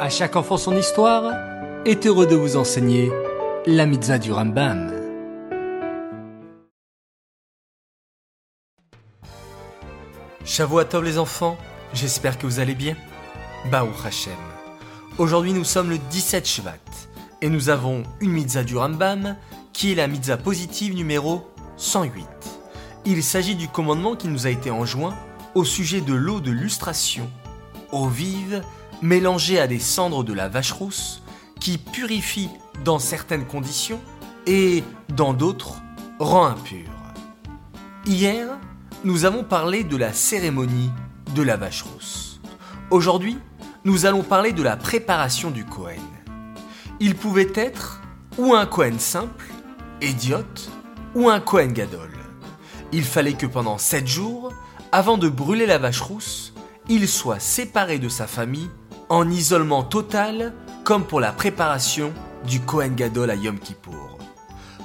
À chaque enfant son histoire est heureux de vous enseigner la mitzvah du Rambam. Tov les enfants, j'espère que vous allez bien. Baou Hashem. Aujourd'hui nous sommes le 17 Shvat et nous avons une mitzvah du Rambam qui est la mitzvah positive numéro 108. Il s'agit du commandement qui nous a été enjoint au sujet de l'eau de lustration, eau vive mélangée à des cendres de la vache rousse qui purifie dans certaines conditions et dans d'autres rend impur. Hier, nous avons parlé de la cérémonie de la vache rousse. Aujourd'hui, nous allons parler de la préparation du Kohen. Il pouvait être ou un Kohen simple, idiote, ou un Kohen Gadol. Il fallait que pendant sept jours, avant de brûler la vache rousse, il soit séparé de sa famille en isolement total comme pour la préparation du Kohen Gadol à Yom Kippour.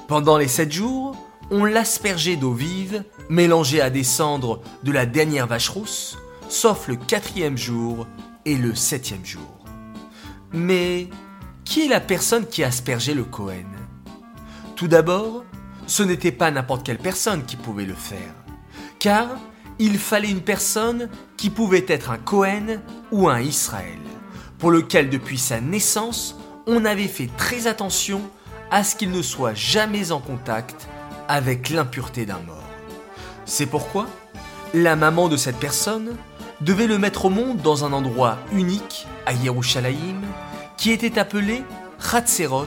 Pendant les sept jours, on l'aspergeait d'eau vive mélangée à des cendres de la dernière vache rousse, sauf le quatrième jour et le septième jour. Mais qui est la personne qui aspergeait le Kohen? Tout d'abord, ce n'était pas n'importe quelle personne qui pouvait le faire, car il fallait une personne qui pouvait être un Kohen ou un Israël, pour lequel depuis sa naissance, on avait fait très attention à ce qu'il ne soit jamais en contact avec l'impureté d'un mort. C'est pourquoi la maman de cette personne devait le mettre au monde dans un endroit unique à Yerushalayim qui était appelé Hatzerot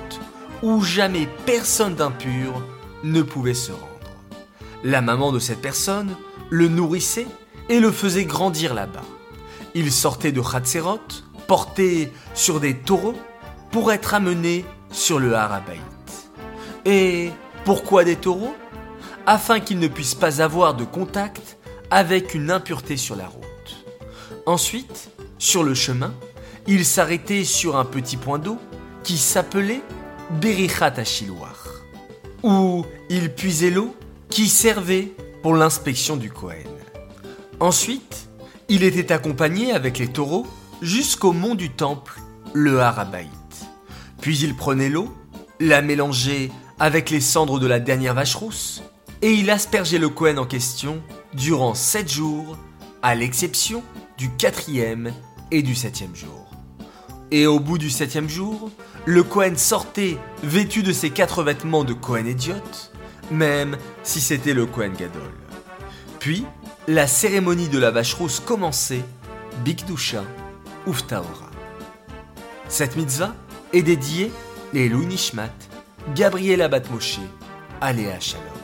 où jamais personne d'impur ne pouvait se rendre. La maman de cette personne le nourrissait et le faisait grandir là-bas. Il sortait de Hatzerot, porté sur des taureaux, pour être amené sur le Harabaït. Et pourquoi des taureaux? Afin qu'ils ne puissent pas avoir de contact avec une impureté sur la route. Ensuite, sur le chemin, il s'arrêtait sur un petit point d'eau qui s'appelait Berichat Achilouar où il puisait l'eau qui servait pour l'inspection du Kohen. Ensuite, il était accompagné avec les taureaux jusqu'au mont du temple, le Harabaït. Puis il prenait l'eau, la mélangeait avec les cendres de la dernière vache rousse, et il aspergeait le Kohen en question durant sept jours, à l'exception du quatrième et du septième jour. Et au bout du septième jour, le Cohen sortait vêtu de ses quatre vêtements de Cohen idiote, même si c'était le Cohen Gadol. Puis, la cérémonie de la vache rousse commençait, Bikdusha Uftaora. Cette mitzvah est dédiée les Louis Nishmat, Gabriela Batmoshe, Aléa Shalom.